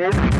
Thank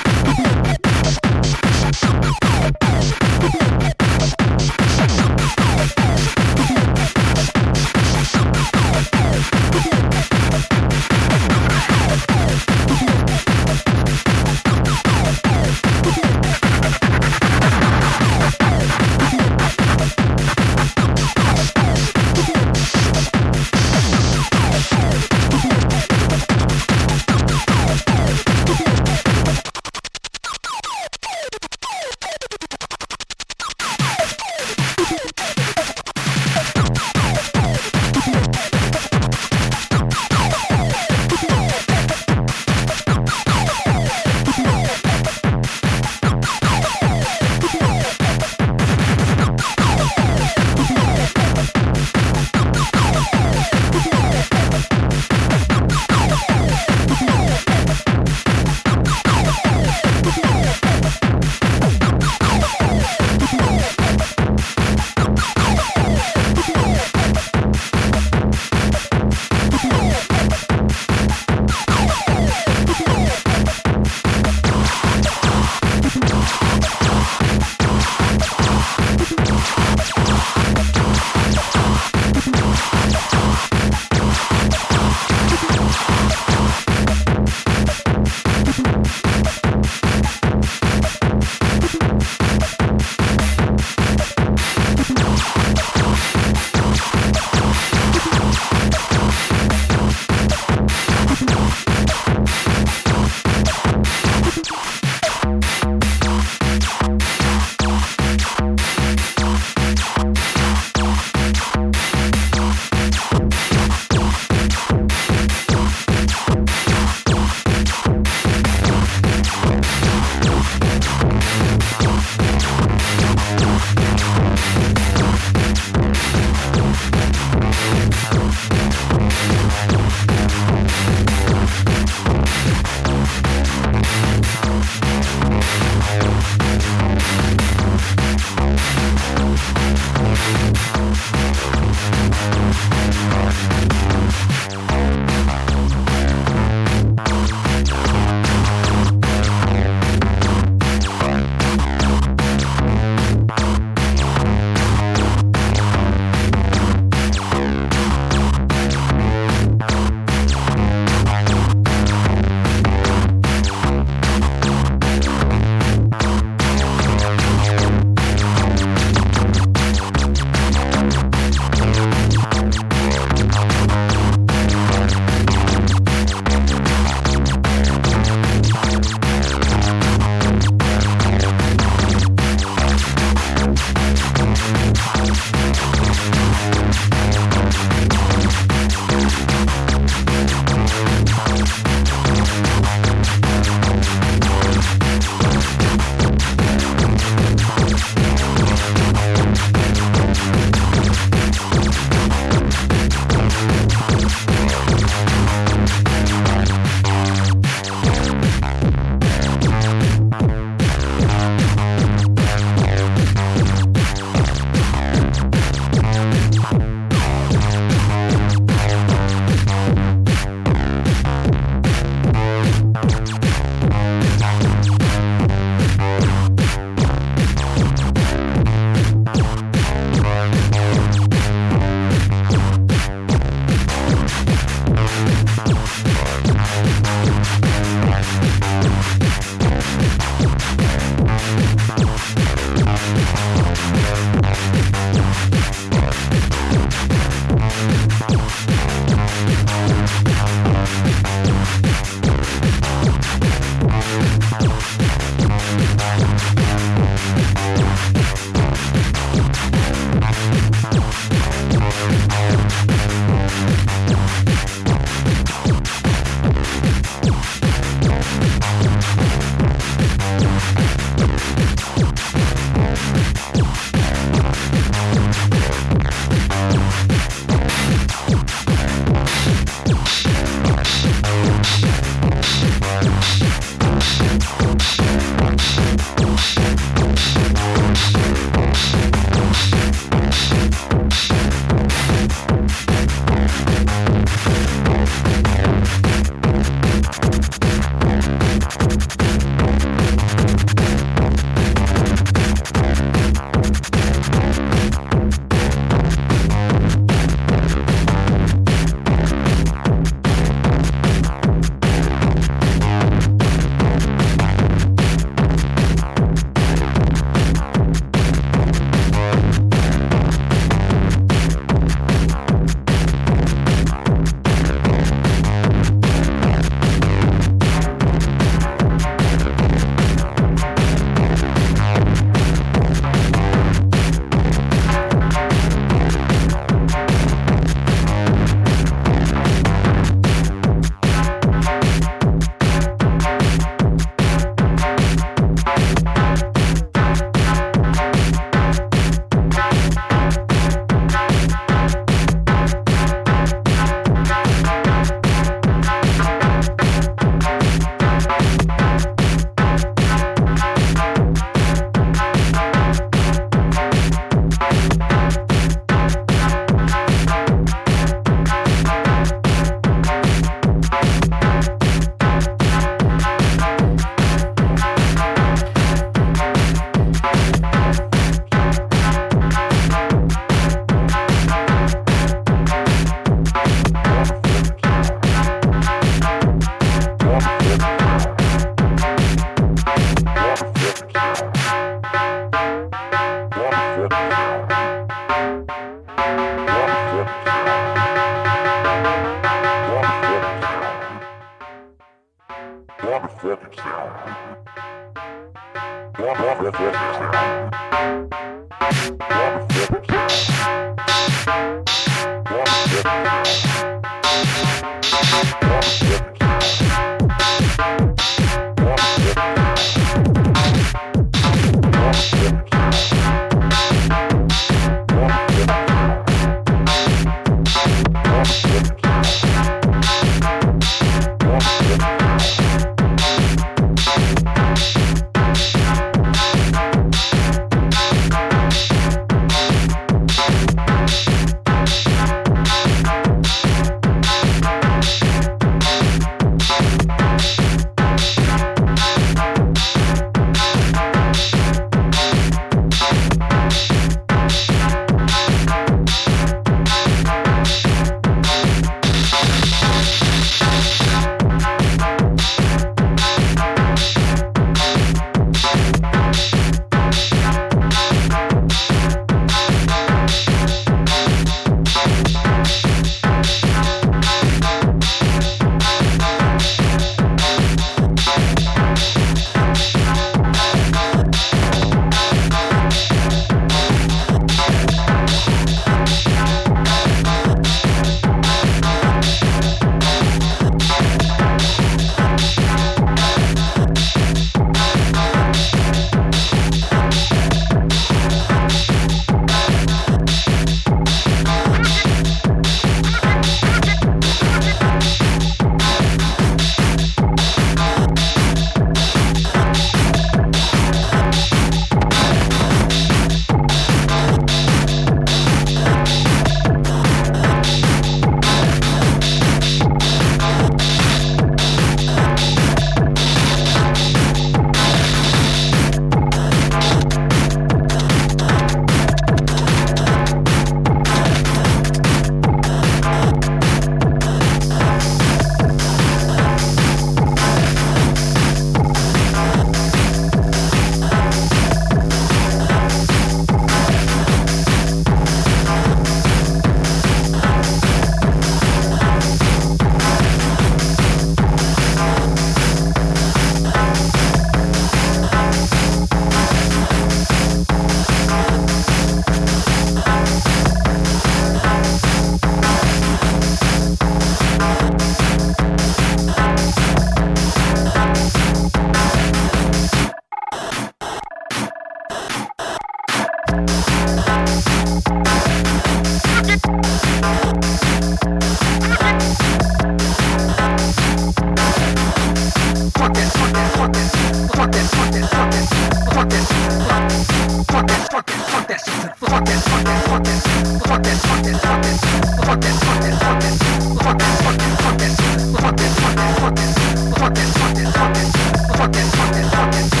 out.